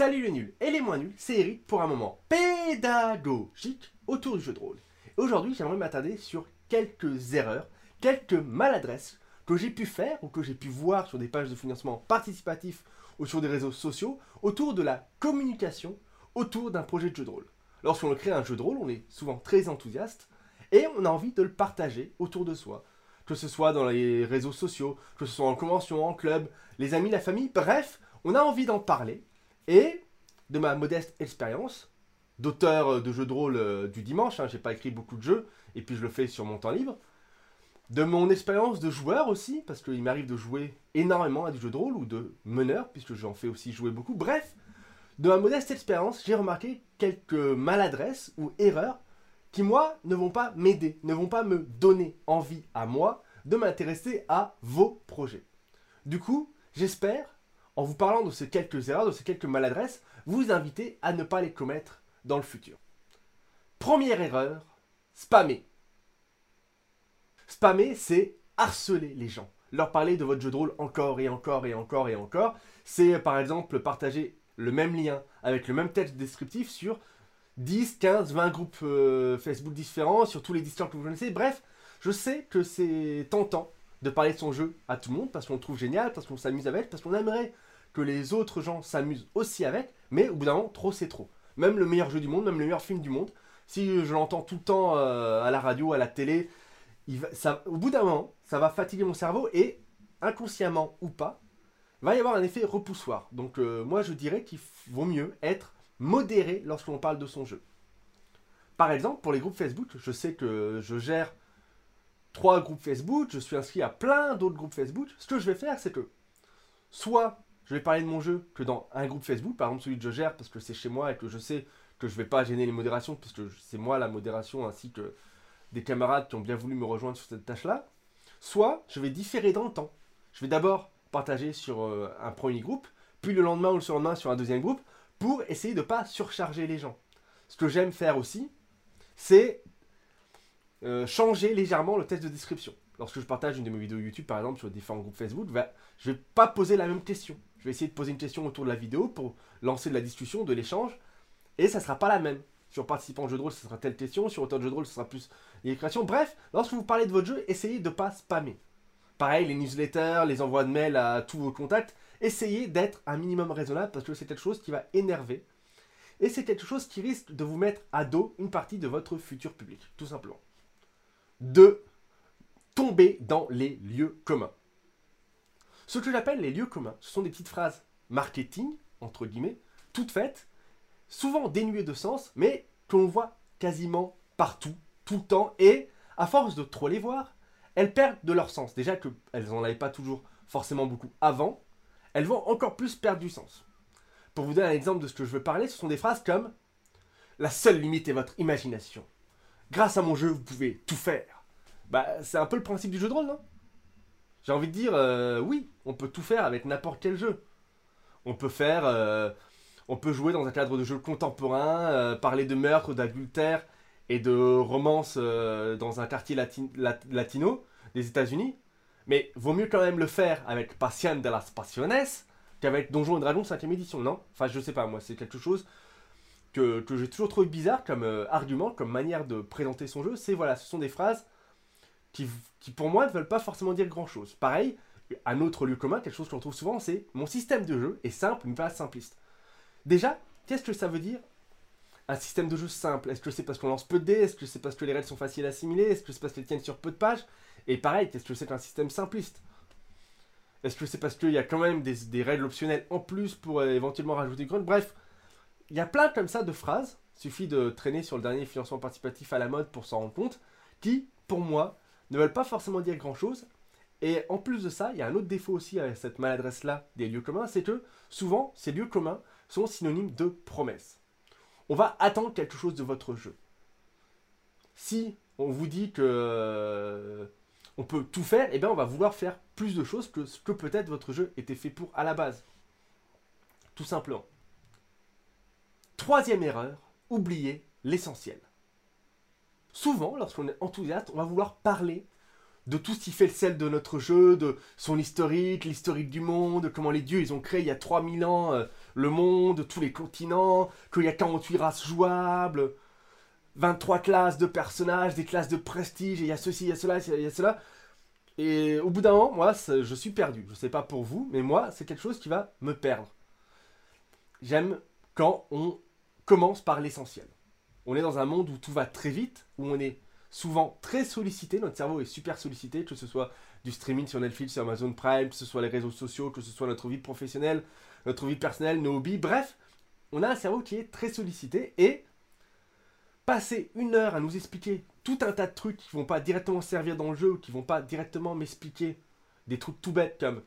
Salut les nuls et les moins nuls, c'est Eric pour un moment pédagogique autour du jeu de rôle. Aujourd'hui, j'aimerais m'attarder sur quelques erreurs, quelques maladresses que j'ai pu faire ou que j'ai pu voir sur des pages de financement participatif ou sur des réseaux sociaux autour de la communication autour d'un projet de jeu de rôle. Lorsqu'on crée un jeu de rôle, on est souvent très enthousiaste et on a envie de le partager autour de soi. Que ce soit dans les réseaux sociaux, que ce soit en convention, en club, les amis, la famille, bref, on a envie d'en parler et de ma modeste expérience d'auteur de jeux de rôle euh, du dimanche, hein, j'ai pas écrit beaucoup de jeux, et puis je le fais sur mon temps libre, de mon expérience de joueur aussi, parce qu'il m'arrive de jouer énormément à du jeu de rôle, ou de meneur, puisque j'en fais aussi jouer beaucoup. Bref, de ma modeste expérience, j'ai remarqué quelques maladresses ou erreurs qui, moi, ne vont pas m'aider, ne vont pas me donner envie à moi de m'intéresser à vos projets. Du coup, j'espère en vous parlant de ces quelques erreurs, de ces quelques maladresses, vous inviter à ne pas les commettre dans le futur. Première erreur, spammer. Spammer, c'est harceler les gens. Leur parler de votre jeu de rôle encore et encore et encore et encore. C'est par exemple partager le même lien avec le même texte descriptif sur 10, 15, 20 groupes euh, Facebook différents, sur tous les Discord que vous connaissez. Bref, je sais que c'est tentant de parler de son jeu à tout le monde parce qu'on le trouve génial, parce qu'on s'amuse avec, parce qu'on aimerait que les autres gens s'amusent aussi avec, mais au bout d'un moment, trop c'est trop. Même le meilleur jeu du monde, même le meilleur film du monde, si je l'entends tout le temps euh, à la radio, à la télé, au bout d'un moment, ça va fatiguer mon cerveau et inconsciemment ou pas, va y avoir un effet repoussoir. Donc euh, moi je dirais qu'il vaut mieux être modéré lorsqu'on parle de son jeu. Par exemple, pour les groupes Facebook, je sais que je gère trois groupes Facebook, je suis inscrit à plein d'autres groupes Facebook. Ce que je vais faire, c'est que soit je vais parler de mon jeu que dans un groupe Facebook, par exemple celui que je gère parce que c'est chez moi et que je sais que je ne vais pas gêner les modérations parce que c'est moi la modération ainsi que des camarades qui ont bien voulu me rejoindre sur cette tâche-là. Soit je vais différer dans le temps. Je vais d'abord partager sur euh, un premier groupe, puis le lendemain ou le surlendemain sur un deuxième groupe pour essayer de ne pas surcharger les gens. Ce que j'aime faire aussi, c'est euh, changer légèrement le texte de description. Lorsque je partage une de mes vidéos YouTube, par exemple, sur différents groupes Facebook, je ne vais pas poser la même question. Je vais essayer de poser une question autour de la vidéo pour lancer de la discussion, de l'échange, et ça sera pas la même. Sur participant au jeu de rôle, ce sera telle question, sur auteur de jeu de rôle, ce sera plus les créations. Bref, lorsque vous parlez de votre jeu, essayez de ne pas spammer. Pareil, les newsletters, les envois de mails à tous vos contacts, essayez d'être un minimum raisonnable parce que c'est quelque chose qui va énerver. Et c'est quelque chose qui risque de vous mettre à dos une partie de votre futur public, tout simplement. 2. Tomber dans les lieux communs. Ce que j'appelle les lieux communs, ce sont des petites phrases marketing, entre guillemets, toutes faites, souvent dénuées de sens, mais que l'on voit quasiment partout, tout le temps, et à force de trop les voir, elles perdent de leur sens. Déjà qu'elles n'en avaient pas toujours forcément beaucoup avant, elles vont encore plus perdre du sens. Pour vous donner un exemple de ce que je veux parler, ce sont des phrases comme La seule limite est votre imagination. Grâce à mon jeu, vous pouvez tout faire. Bah, c'est un peu le principe du jeu de rôle, non? J'ai envie de dire, euh, oui, on peut tout faire avec n'importe quel jeu. On peut faire, euh, on peut jouer dans un cadre de jeu contemporain, euh, parler de meurtre, d'adultère et de romance dans un quartier latino des États-Unis. Mais vaut mieux quand même le faire avec Passion de las Pasiones qu'avec Donjons et Dragons 5ème édition, non? Enfin, je sais pas, moi, c'est quelque chose que, que j'ai toujours trouvé bizarre comme argument, comme manière de présenter son jeu. C'est voilà, ce sont des phrases qui, pour moi ne veulent pas forcément dire grand chose. Pareil, un autre lieu commun, quelque chose qu'on trouve souvent, c'est mon système de jeu est simple, mais pas simpliste. Déjà, qu'est-ce que ça veut dire un système de jeu simple? Est-ce que c'est parce qu'on lance peu de dés? Est-ce que c'est parce que les règles sont faciles à assimiler? Est-ce que c'est parce qu'elles tiennent sur peu de pages? Et pareil, qu'est-ce que c'est qu'un système simpliste? Est-ce que c'est parce qu'il y a quand même des, règles optionnelles en plus pour euh, éventuellement rajouter une Bref, il y a plein comme ça de phrases, suffit de traîner sur le dernier financement participatif à la mode pour s'en rendre compte, qui, pour moi, ne veulent pas forcément dire grand-chose. Et en plus de ça, il y a un autre défaut aussi à cette maladresse-là des lieux communs, c'est que souvent, ces lieux communs sont synonymes de promesses. On va attendre quelque chose de votre jeu. Si on vous dit que euh, on peut tout faire, eh bien on va vouloir faire plus de choses que ce que peut-être votre jeu était fait pour à la base. Tout simplement. Troisième erreur, oubliez l'essentiel. Souvent, lorsqu'on est enthousiaste, on va vouloir parler de tout ce qui fait le sel de notre jeu, de son historique, l'historique du monde, comment les dieux ont créé il y a 3000 ans euh, le monde, tous les continents, qu'il y a 48 races jouables, 23 classes de personnages, des classes de prestige, et il y a ceci, il y a cela, il y a cela. Et au bout d'un moment, moi, je suis perdu. Je ne sais pas pour vous, mais moi, c'est quelque chose qui va me perdre. J'aime quand on commence par l'essentiel. On est dans un monde où tout va très vite, où on est souvent très sollicité, notre cerveau est super sollicité, que ce soit du streaming sur Netflix, sur Amazon Prime, que ce soit les réseaux sociaux, que ce soit notre vie professionnelle, notre vie personnelle, nos hobbies, bref, on a un cerveau qui est très sollicité et passer une heure à nous expliquer tout un tas de trucs qui vont pas directement servir dans le jeu qui vont pas directement m'expliquer des trucs tout bêtes comme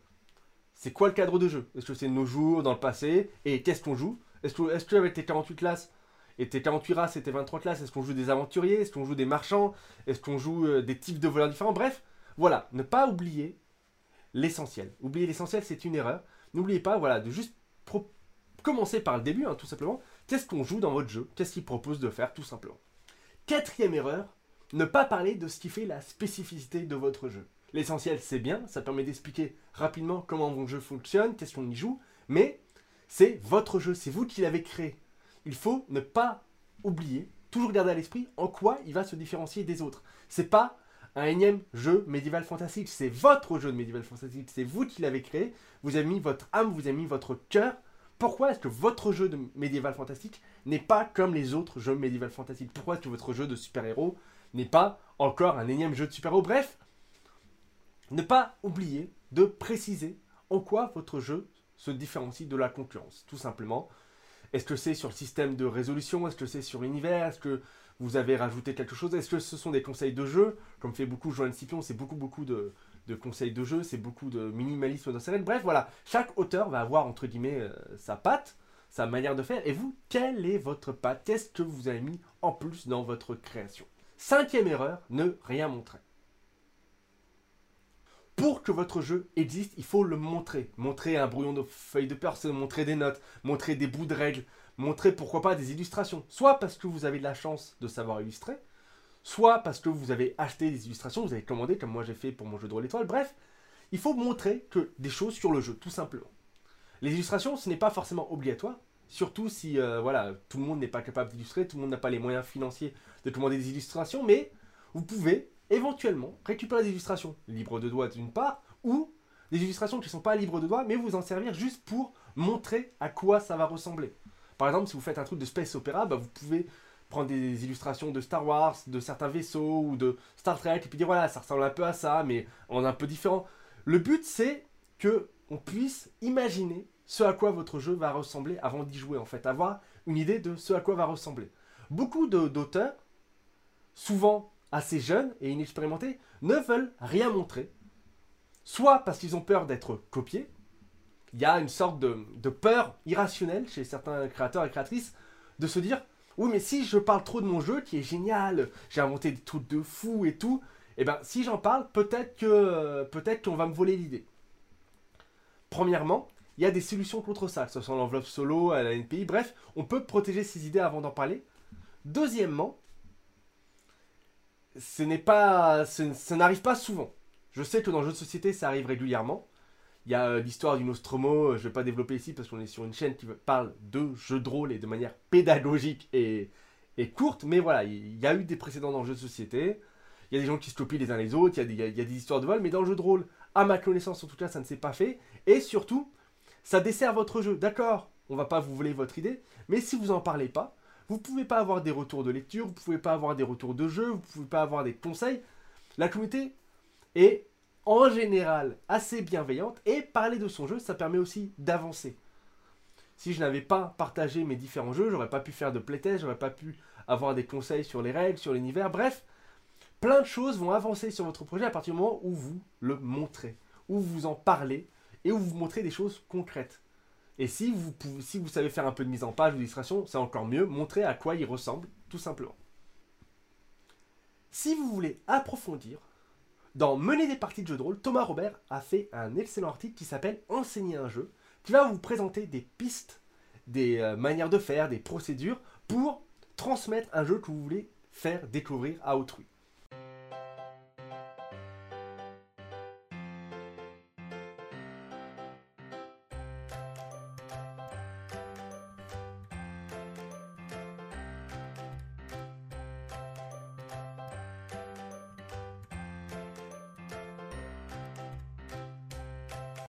c'est quoi le cadre de jeu? Est-ce que c'est nos jours, dans le passé? Et qu'est-ce qu'on joue? Est-ce que, est que avec tes 48 classes et tes 48 races et tes 23 classes, est-ce qu'on joue des aventuriers? Est-ce qu'on joue des marchands? Est-ce qu'on joue euh, des types de voleurs différents? Bref, voilà, ne pas oublier l'essentiel. Oublier l'essentiel, c'est une erreur. N'oubliez pas, voilà, de juste commencer par le début, hein, tout simplement. Qu'est-ce qu'on joue dans votre jeu? Qu'est-ce qu'il propose de faire, tout simplement? Quatrième erreur, ne pas parler de ce qui fait la spécificité de votre jeu. L'essentiel, c'est bien, ça permet d'expliquer rapidement comment votre jeu fonctionne, qu'est-ce qu'on y joue, mais c'est votre jeu, c'est vous qui l'avez créé. Il faut ne pas oublier, toujours garder à l'esprit en quoi il va se différencier des autres. C'est pas un énième jeu médiéval fantastique, c'est votre jeu de médiéval fantastique, c'est vous qui l'avez créé, vous avez mis votre âme, vous avez mis votre cœur. Pourquoi est-ce que votre jeu de médiéval fantastique n'est pas comme les autres jeux médiéval fantastique Pourquoi est-ce que votre jeu de super-héros n'est pas encore un énième jeu de super-héros? Bref, ne pas oublier de préciser en quoi votre jeu se différencie de la concurrence, tout simplement. Est-ce que c'est sur le système de résolution? Est-ce que c'est sur l'univers? Est-ce que vous avez rajouté quelque chose? Est-ce que ce sont des conseils de jeu? Comme fait beaucoup Joanne Scipion, c'est beaucoup beaucoup de, conseils de jeu, c'est beaucoup de minimalisme dans sa règle. Bref, voilà, chaque auteur va avoir entre guillemets euh, sa patte, sa manière de faire. Et vous, quelle est votre patte? Qu'est-ce que vous avez mis en plus dans votre création? Cinquième erreur, ne rien montrer. Pour que votre jeu existe, il faut le montrer. Montrer un brouillon de feuilles de personne, montrer des notes, montrer des bouts de règles, montrer pourquoi pas des illustrations. Soit parce que vous avez de la chance de savoir illustrer, soit parce que vous avez acheté des illustrations, vous avez commandé comme moi j'ai fait pour mon jeu de rôle étoile. Bref, il faut montrer que des choses sur le jeu, tout simplement. Les illustrations, ce n'est pas forcément obligatoire, surtout si euh, voilà, tout le monde n'est pas capable d'illustrer, tout le monde n'a pas les moyens financiers de commander des illustrations, mais vous pouvez éventuellement récupérer des illustrations libres de doigts d'une part, ou des illustrations qui ne sont pas libres de doigts, mais vous en servir juste pour montrer à quoi ça va ressembler. Par exemple, si vous faites un truc de space opéra, bah, vous pouvez prendre des illustrations de Star Wars, de certains vaisseaux ou de Star Trek, et puis dire voilà, ça ressemble un peu à ça, mais en un peu différent. Le but, c'est que on puisse imaginer ce à quoi votre jeu va ressembler avant d'y jouer, en fait, avoir une idée de ce à quoi va ressembler. Beaucoup d'auteurs, souvent assez jeunes et inexpérimentés ne veulent rien montrer. Soit parce qu'ils ont peur d'être copiés. Il y a une sorte de, peur irrationnelle chez certains créateurs et créatrices de se dire oui mais si je parle trop de mon jeu qui est génial, j'ai inventé des trucs de fou et tout, et eh ben si j'en parle, peut-être peut-être qu'on va me voler l'idée. Premièrement, il y a des solutions contre ça, que ce soit l'enveloppe solo, à la NPI, bref, on peut protéger ses idées avant d'en parler. Deuxièmement, ce n'est pas, ça n'arrive pas souvent. Je sais que dans le jeu de société, ça arrive régulièrement. Il y a euh, l'histoire du Nostromo, euh, je ne vais pas développer ici parce qu'on est sur une chaîne qui parle de jeux de rôle et de manière pédagogique et, courte, mais voilà, il y a eu des précédents dans le jeu de société. Il y a des gens qui se copient les uns les autres, il y, a des, histoires de vol, mais dans le jeu de rôle, à ma connaissance en tout cas, ça ne s'est pas fait. Et surtout, ça dessert votre jeu. D'accord, on va pas vous voler votre idée, mais si vous n'en parlez pas, vous ne pouvez pas avoir des retours de lecture, vous ne pouvez pas avoir des retours de jeu, vous ne pouvez pas avoir des conseils. La communauté est en général assez bienveillante et parler de son jeu, ça permet aussi d'avancer. Si je n'avais pas partagé mes différents jeux, j'aurais pas pu faire de playtest, j'aurais pas pu avoir des conseils sur les règles, sur l'univers, bref, plein de choses vont avancer sur votre projet à partir du moment où vous le montrez, où vous en parlez et où vous montrez des choses concrètes. Et si vous, savez faire un peu de mise en page ou d'illustration, c'est encore mieux. Montrer à quoi il ressemble, tout simplement. Si vous voulez approfondir, dans Mener des parties de jeux de rôle, Thomas Robert a fait un excellent article qui s'appelle Enseigner un jeu, qui va vous présenter des pistes, des euh, manières de faire, des procédures pour transmettre un jeu que vous voulez faire découvrir à autrui.